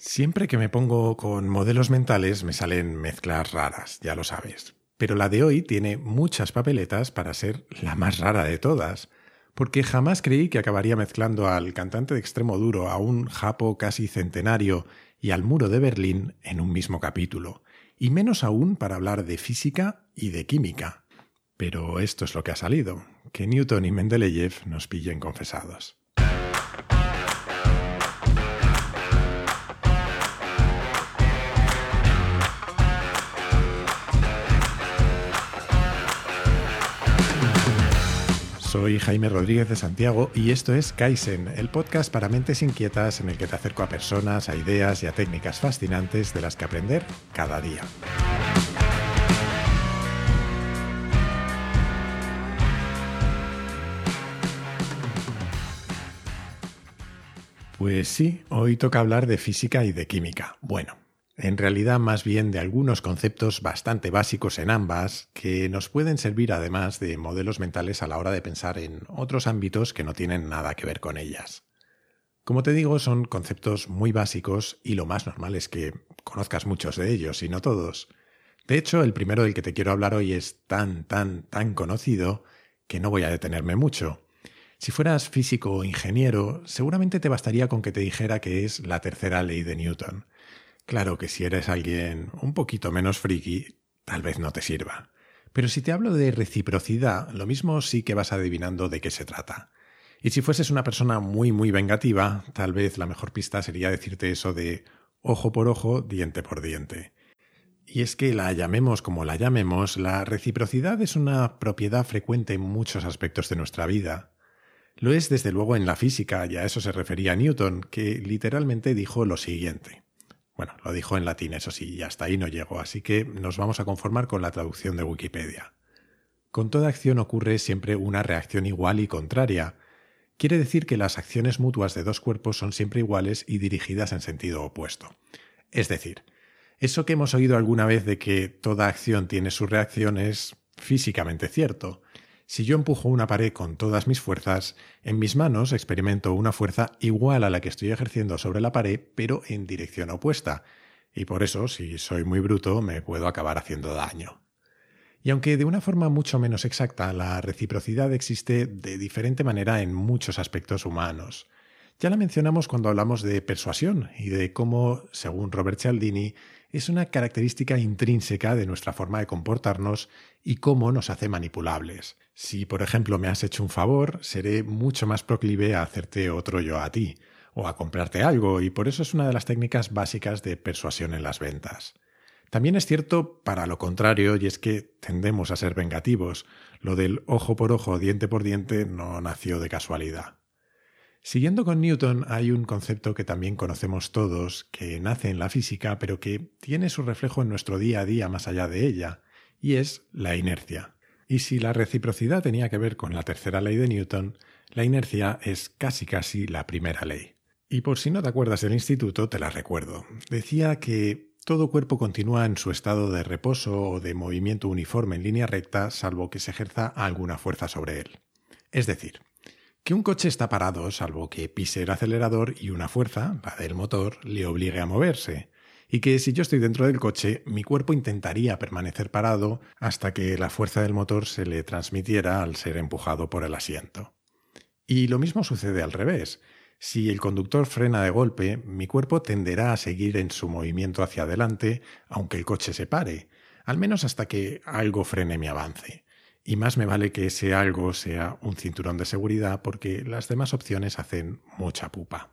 Siempre que me pongo con modelos mentales me salen mezclas raras, ya lo sabes. Pero la de hoy tiene muchas papeletas para ser la más rara de todas, porque jamás creí que acabaría mezclando al cantante de extremo duro, a un japo casi centenario y al muro de Berlín en un mismo capítulo, y menos aún para hablar de física y de química. Pero esto es lo que ha salido, que Newton y Mendeleev nos pillen confesados. Soy Jaime Rodríguez de Santiago y esto es Kaizen, el podcast para mentes inquietas en el que te acerco a personas, a ideas y a técnicas fascinantes de las que aprender cada día. Pues sí, hoy toca hablar de física y de química. Bueno, en realidad más bien de algunos conceptos bastante básicos en ambas que nos pueden servir además de modelos mentales a la hora de pensar en otros ámbitos que no tienen nada que ver con ellas. Como te digo, son conceptos muy básicos y lo más normal es que conozcas muchos de ellos y no todos. De hecho, el primero del que te quiero hablar hoy es tan, tan, tan conocido que no voy a detenerme mucho. Si fueras físico o ingeniero, seguramente te bastaría con que te dijera que es la tercera ley de Newton Claro que si eres alguien un poquito menos friki, tal vez no te sirva. Pero si te hablo de reciprocidad, lo mismo sí que vas adivinando de qué se trata. Y si fueses una persona muy, muy vengativa, tal vez la mejor pista sería decirte eso de ojo por ojo, diente por diente. Y es que la llamemos como la llamemos, la reciprocidad es una propiedad frecuente en muchos aspectos de nuestra vida. Lo es desde luego en la física, y a eso se refería Newton, que literalmente dijo lo siguiente. Bueno, lo dijo en latín, eso sí, y hasta ahí no llegó, así que nos vamos a conformar con la traducción de Wikipedia. Con toda acción ocurre siempre una reacción igual y contraria. Quiere decir que las acciones mutuas de dos cuerpos son siempre iguales y dirigidas en sentido opuesto. Es decir, eso que hemos oído alguna vez de que toda acción tiene su reacción es físicamente cierto. Si yo empujo una pared con todas mis fuerzas, en mis manos experimento una fuerza igual a la que estoy ejerciendo sobre la pared, pero en dirección opuesta, y por eso, si soy muy bruto, me puedo acabar haciendo daño. Y aunque de una forma mucho menos exacta, la reciprocidad existe de diferente manera en muchos aspectos humanos. Ya la mencionamos cuando hablamos de persuasión y de cómo, según Robert Cialdini, es una característica intrínseca de nuestra forma de comportarnos y cómo nos hace manipulables. Si, por ejemplo, me has hecho un favor, seré mucho más proclive a hacerte otro yo a ti, o a comprarte algo, y por eso es una de las técnicas básicas de persuasión en las ventas. También es cierto para lo contrario, y es que tendemos a ser vengativos. Lo del ojo por ojo, diente por diente no nació de casualidad. Siguiendo con Newton, hay un concepto que también conocemos todos, que nace en la física, pero que tiene su reflejo en nuestro día a día más allá de ella, y es la inercia. Y si la reciprocidad tenía que ver con la tercera ley de Newton, la inercia es casi casi la primera ley. Y por si no te acuerdas del instituto, te la recuerdo. Decía que todo cuerpo continúa en su estado de reposo o de movimiento uniforme en línea recta, salvo que se ejerza alguna fuerza sobre él. Es decir, que un coche está parado salvo que pise el acelerador y una fuerza, la del motor, le obligue a moverse, y que si yo estoy dentro del coche, mi cuerpo intentaría permanecer parado hasta que la fuerza del motor se le transmitiera al ser empujado por el asiento. Y lo mismo sucede al revés. Si el conductor frena de golpe, mi cuerpo tenderá a seguir en su movimiento hacia adelante, aunque el coche se pare, al menos hasta que algo frene mi avance. Y más me vale que ese algo sea un cinturón de seguridad porque las demás opciones hacen mucha pupa.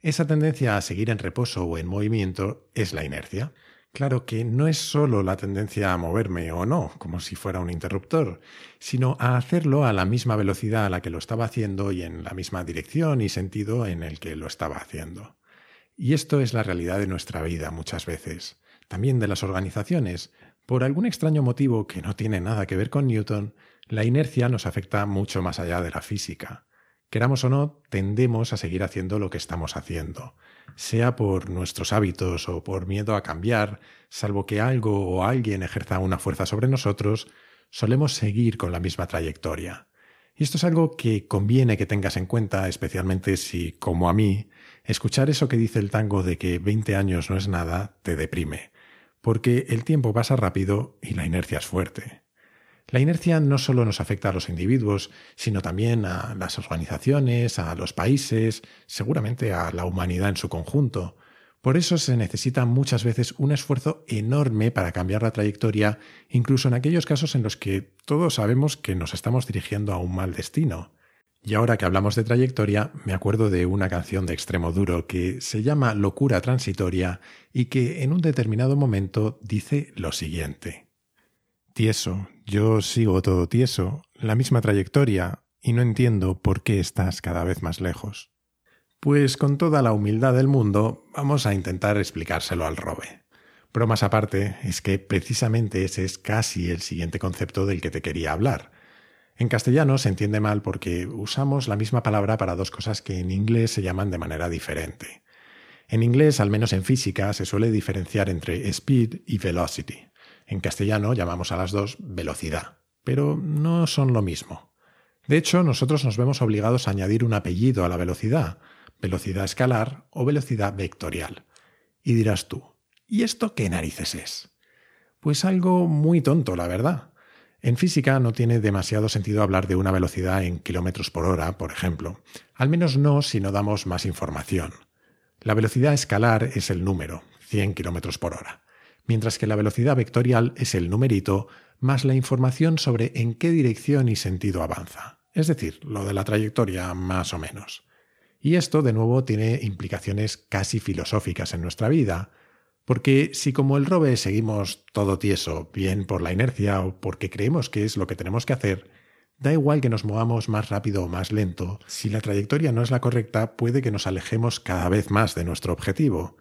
Esa tendencia a seguir en reposo o en movimiento es la inercia. Claro que no es solo la tendencia a moverme o no, como si fuera un interruptor, sino a hacerlo a la misma velocidad a la que lo estaba haciendo y en la misma dirección y sentido en el que lo estaba haciendo. Y esto es la realidad de nuestra vida muchas veces, también de las organizaciones, por algún extraño motivo que no tiene nada que ver con Newton, la inercia nos afecta mucho más allá de la física. Queramos o no, tendemos a seguir haciendo lo que estamos haciendo, sea por nuestros hábitos o por miedo a cambiar, salvo que algo o alguien ejerza una fuerza sobre nosotros, solemos seguir con la misma trayectoria. Y esto es algo que conviene que tengas en cuenta, especialmente si, como a mí, Escuchar eso que dice el tango de que 20 años no es nada te deprime, porque el tiempo pasa rápido y la inercia es fuerte. La inercia no solo nos afecta a los individuos, sino también a las organizaciones, a los países, seguramente a la humanidad en su conjunto. Por eso se necesita muchas veces un esfuerzo enorme para cambiar la trayectoria, incluso en aquellos casos en los que todos sabemos que nos estamos dirigiendo a un mal destino. Y ahora que hablamos de trayectoria, me acuerdo de una canción de extremo duro que se llama Locura Transitoria y que en un determinado momento dice lo siguiente. Tieso, yo sigo todo tieso, la misma trayectoria, y no entiendo por qué estás cada vez más lejos. Pues con toda la humildad del mundo, vamos a intentar explicárselo al robe. Bromas aparte, es que precisamente ese es casi el siguiente concepto del que te quería hablar. En castellano se entiende mal porque usamos la misma palabra para dos cosas que en inglés se llaman de manera diferente. En inglés, al menos en física, se suele diferenciar entre speed y velocity. En castellano llamamos a las dos velocidad, pero no son lo mismo. De hecho, nosotros nos vemos obligados a añadir un apellido a la velocidad, velocidad escalar o velocidad vectorial. Y dirás tú, ¿y esto qué narices es? Pues algo muy tonto, la verdad. En física no tiene demasiado sentido hablar de una velocidad en kilómetros por hora, por ejemplo, al menos no si no damos más información. La velocidad escalar es el número, 100 kilómetros por hora, mientras que la velocidad vectorial es el numerito más la información sobre en qué dirección y sentido avanza, es decir, lo de la trayectoria más o menos. Y esto, de nuevo, tiene implicaciones casi filosóficas en nuestra vida, porque si como el robe seguimos todo tieso, bien por la inercia o porque creemos que es lo que tenemos que hacer, da igual que nos movamos más rápido o más lento, si la trayectoria no es la correcta, puede que nos alejemos cada vez más de nuestro objetivo.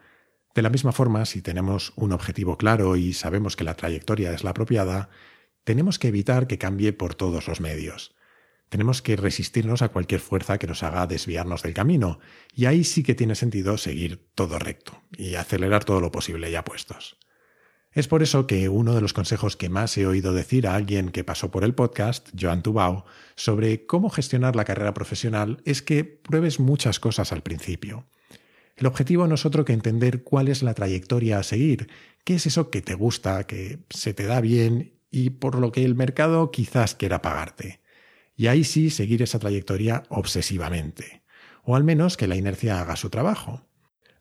De la misma forma, si tenemos un objetivo claro y sabemos que la trayectoria es la apropiada, tenemos que evitar que cambie por todos los medios tenemos que resistirnos a cualquier fuerza que nos haga desviarnos del camino, y ahí sí que tiene sentido seguir todo recto y acelerar todo lo posible ya puestos. Es por eso que uno de los consejos que más he oído decir a alguien que pasó por el podcast, Joan Tubao, sobre cómo gestionar la carrera profesional es que pruebes muchas cosas al principio. El objetivo no es otro que entender cuál es la trayectoria a seguir, qué es eso que te gusta, que se te da bien y por lo que el mercado quizás quiera pagarte y ahí sí seguir esa trayectoria obsesivamente, o al menos que la inercia haga su trabajo.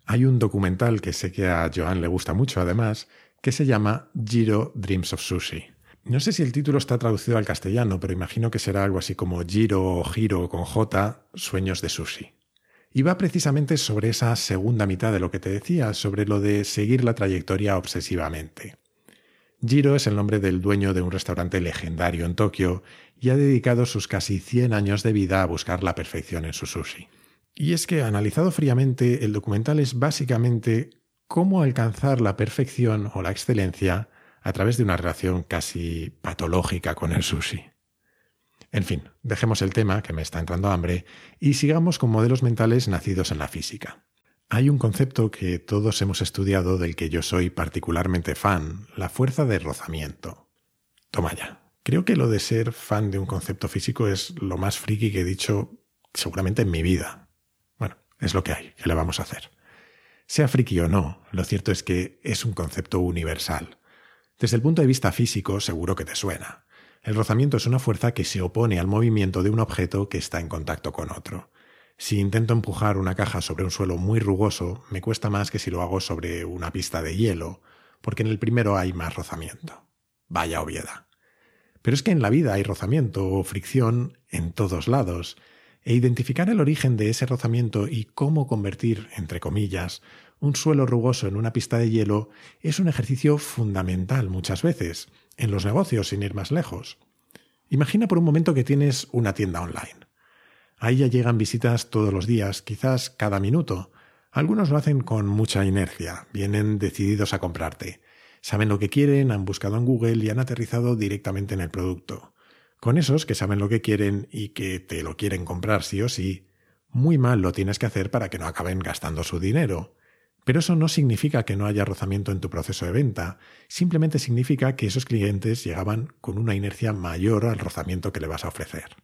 Hay un documental que sé que a Joan le gusta mucho además, que se llama Giro Dreams of Sushi. No sé si el título está traducido al castellano, pero imagino que será algo así como Giro o Giro con J, Sueños de Sushi. Y va precisamente sobre esa segunda mitad de lo que te decía, sobre lo de seguir la trayectoria obsesivamente. Jiro es el nombre del dueño de un restaurante legendario en Tokio y ha dedicado sus casi 100 años de vida a buscar la perfección en su sushi. Y es que, analizado fríamente, el documental es básicamente cómo alcanzar la perfección o la excelencia a través de una relación casi patológica con el sushi. En fin, dejemos el tema, que me está entrando hambre, y sigamos con modelos mentales nacidos en la física. Hay un concepto que todos hemos estudiado del que yo soy particularmente fan, la fuerza de rozamiento. Toma ya. Creo que lo de ser fan de un concepto físico es lo más friki que he dicho seguramente en mi vida. Bueno, es lo que hay, ¿qué le vamos a hacer? Sea friki o no, lo cierto es que es un concepto universal. Desde el punto de vista físico, seguro que te suena. El rozamiento es una fuerza que se opone al movimiento de un objeto que está en contacto con otro. Si intento empujar una caja sobre un suelo muy rugoso, me cuesta más que si lo hago sobre una pista de hielo, porque en el primero hay más rozamiento. Vaya obviedad. Pero es que en la vida hay rozamiento o fricción en todos lados, e identificar el origen de ese rozamiento y cómo convertir, entre comillas, un suelo rugoso en una pista de hielo es un ejercicio fundamental muchas veces, en los negocios sin ir más lejos. Imagina por un momento que tienes una tienda online. Ahí ya llegan visitas todos los días, quizás cada minuto. Algunos lo hacen con mucha inercia, vienen decididos a comprarte. Saben lo que quieren, han buscado en Google y han aterrizado directamente en el producto. Con esos que saben lo que quieren y que te lo quieren comprar sí o sí, muy mal lo tienes que hacer para que no acaben gastando su dinero. Pero eso no significa que no haya rozamiento en tu proceso de venta, simplemente significa que esos clientes llegaban con una inercia mayor al rozamiento que le vas a ofrecer.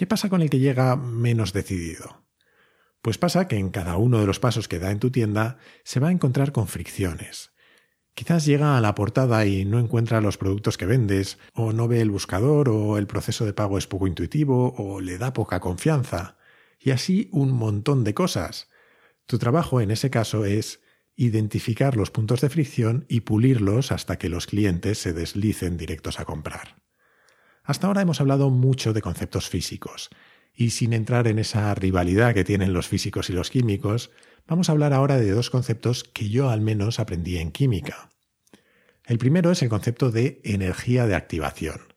¿Qué pasa con el que llega menos decidido? Pues pasa que en cada uno de los pasos que da en tu tienda se va a encontrar con fricciones. Quizás llega a la portada y no encuentra los productos que vendes, o no ve el buscador, o el proceso de pago es poco intuitivo, o le da poca confianza. Y así un montón de cosas. Tu trabajo en ese caso es identificar los puntos de fricción y pulirlos hasta que los clientes se deslicen directos a comprar. Hasta ahora hemos hablado mucho de conceptos físicos, y sin entrar en esa rivalidad que tienen los físicos y los químicos, vamos a hablar ahora de dos conceptos que yo al menos aprendí en química. El primero es el concepto de energía de activación.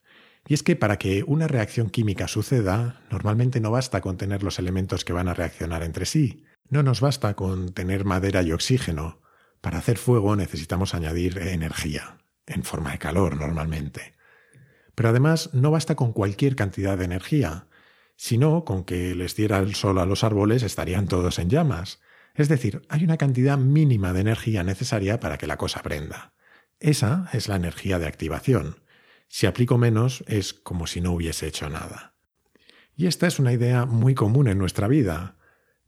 Y es que para que una reacción química suceda, normalmente no basta con tener los elementos que van a reaccionar entre sí, no nos basta con tener madera y oxígeno. Para hacer fuego necesitamos añadir energía, en forma de calor normalmente. Pero además no basta con cualquier cantidad de energía, sino con que les diera el sol a los árboles estarían todos en llamas. Es decir, hay una cantidad mínima de energía necesaria para que la cosa prenda. Esa es la energía de activación. Si aplico menos es como si no hubiese hecho nada. Y esta es una idea muy común en nuestra vida.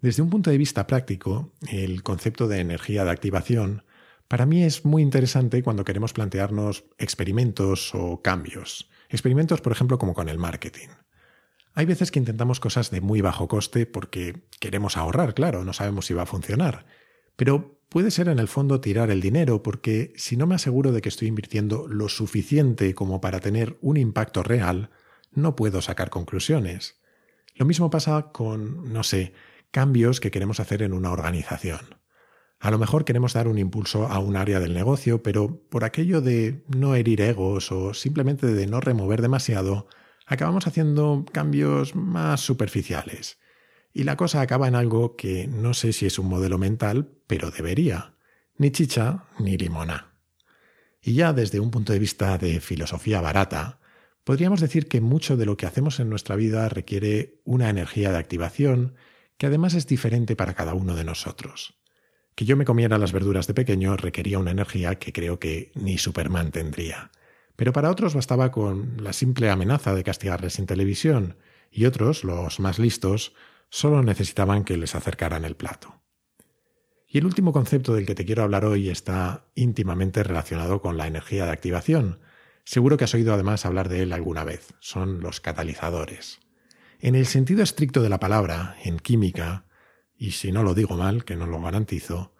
Desde un punto de vista práctico, el concepto de energía de activación para mí es muy interesante cuando queremos plantearnos experimentos o cambios. Experimentos, por ejemplo, como con el marketing. Hay veces que intentamos cosas de muy bajo coste porque queremos ahorrar, claro, no sabemos si va a funcionar. Pero puede ser en el fondo tirar el dinero porque si no me aseguro de que estoy invirtiendo lo suficiente como para tener un impacto real, no puedo sacar conclusiones. Lo mismo pasa con, no sé, cambios que queremos hacer en una organización. A lo mejor queremos dar un impulso a un área del negocio, pero por aquello de no herir egos o simplemente de no remover demasiado, acabamos haciendo cambios más superficiales. Y la cosa acaba en algo que no sé si es un modelo mental, pero debería. Ni chicha ni limona. Y ya desde un punto de vista de filosofía barata, podríamos decir que mucho de lo que hacemos en nuestra vida requiere una energía de activación que además es diferente para cada uno de nosotros. Que yo me comiera las verduras de pequeño requería una energía que creo que ni Superman tendría. Pero para otros bastaba con la simple amenaza de castigarles en televisión, y otros, los más listos, solo necesitaban que les acercaran el plato. Y el último concepto del que te quiero hablar hoy está íntimamente relacionado con la energía de activación. Seguro que has oído además hablar de él alguna vez. Son los catalizadores. En el sentido estricto de la palabra, en química, y si no lo digo mal, que no lo garantizo,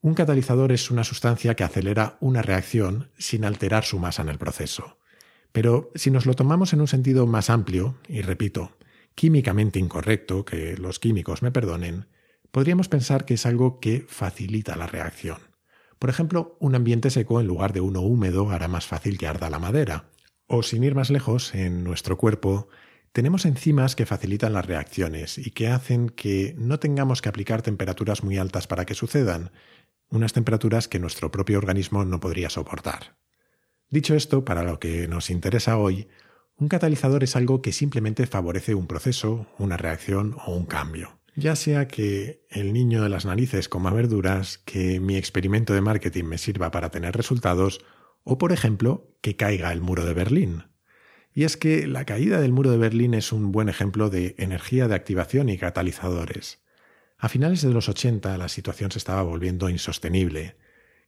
un catalizador es una sustancia que acelera una reacción sin alterar su masa en el proceso. Pero si nos lo tomamos en un sentido más amplio, y repito, químicamente incorrecto, que los químicos me perdonen, podríamos pensar que es algo que facilita la reacción. Por ejemplo, un ambiente seco en lugar de uno húmedo hará más fácil que arda la madera. O sin ir más lejos, en nuestro cuerpo tenemos enzimas que facilitan las reacciones y que hacen que no tengamos que aplicar temperaturas muy altas para que sucedan, unas temperaturas que nuestro propio organismo no podría soportar. Dicho esto, para lo que nos interesa hoy, un catalizador es algo que simplemente favorece un proceso, una reacción o un cambio. Ya sea que el niño de las narices coma verduras, que mi experimento de marketing me sirva para tener resultados, o por ejemplo, que caiga el muro de Berlín. Y es que la caída del muro de Berlín es un buen ejemplo de energía de activación y catalizadores. A finales de los 80 la situación se estaba volviendo insostenible.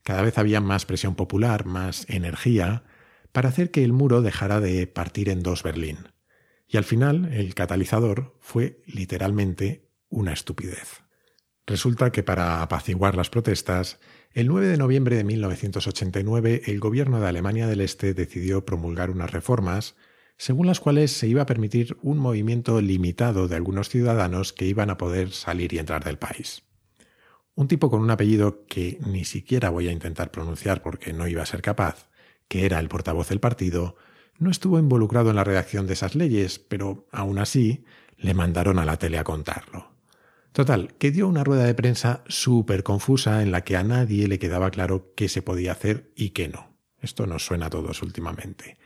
Cada vez había más presión popular, más energía, para hacer que el muro dejara de partir en dos Berlín. Y al final el catalizador fue literalmente una estupidez. Resulta que para apaciguar las protestas, el 9 de noviembre de 1989 el gobierno de Alemania del Este decidió promulgar unas reformas según las cuales se iba a permitir un movimiento limitado de algunos ciudadanos que iban a poder salir y entrar del país. Un tipo con un apellido que ni siquiera voy a intentar pronunciar porque no iba a ser capaz, que era el portavoz del partido, no estuvo involucrado en la redacción de esas leyes, pero aún así le mandaron a la tele a contarlo. Total, que dio una rueda de prensa súper confusa en la que a nadie le quedaba claro qué se podía hacer y qué no. Esto nos suena a todos últimamente.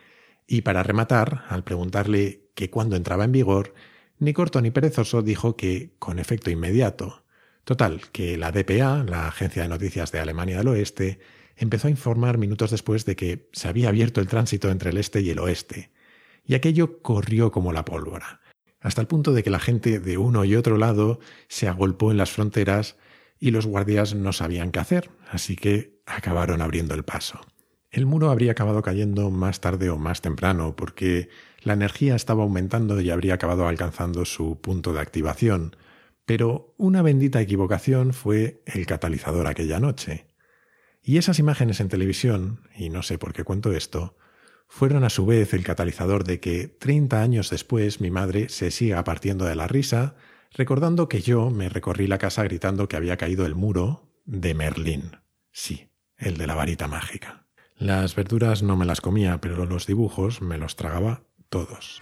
Y para rematar, al preguntarle que cuándo entraba en vigor, ni corto ni perezoso dijo que con efecto inmediato. Total, que la DPA, la Agencia de Noticias de Alemania del Oeste, empezó a informar minutos después de que se había abierto el tránsito entre el este y el oeste, y aquello corrió como la pólvora. hasta el punto de que la gente de uno y otro lado se agolpó en las fronteras y los guardias no sabían qué hacer, así que acabaron abriendo el paso. El muro habría acabado cayendo más tarde o más temprano, porque la energía estaba aumentando y habría acabado alcanzando su punto de activación, pero una bendita equivocación fue el catalizador aquella noche. Y esas imágenes en televisión, y no sé por qué cuento esto, fueron a su vez el catalizador de que 30 años después mi madre se siga partiendo de la risa, recordando que yo me recorrí la casa gritando que había caído el muro de Merlín. Sí, el de la varita mágica. Las verduras no me las comía, pero los dibujos me los tragaba todos.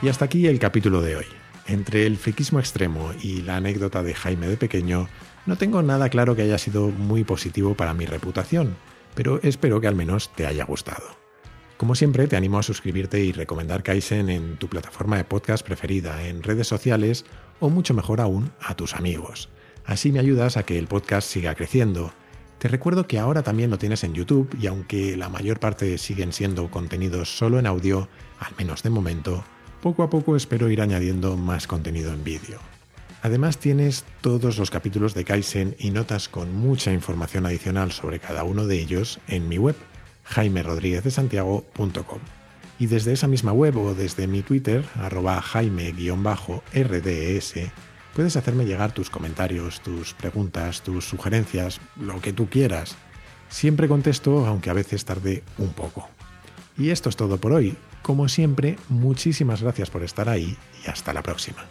Y hasta aquí el capítulo de hoy. Entre el friquismo extremo y la anécdota de Jaime de pequeño, no tengo nada claro que haya sido muy positivo para mi reputación, pero espero que al menos te haya gustado. Como siempre, te animo a suscribirte y recomendar Kaizen en tu plataforma de podcast preferida, en redes sociales o mucho mejor aún, a tus amigos. Así me ayudas a que el podcast siga creciendo. Te recuerdo que ahora también lo tienes en YouTube y aunque la mayor parte siguen siendo contenidos solo en audio, al menos de momento, poco a poco espero ir añadiendo más contenido en vídeo. Además tienes todos los capítulos de Kaizen y notas con mucha información adicional sobre cada uno de ellos en mi web, jaimerodríguezdesantiago.com. Y desde esa misma web o desde mi Twitter, arroba jaime-rds, puedes hacerme llegar tus comentarios, tus preguntas, tus sugerencias, lo que tú quieras. Siempre contesto, aunque a veces tarde un poco. Y esto es todo por hoy. Como siempre, muchísimas gracias por estar ahí y hasta la próxima.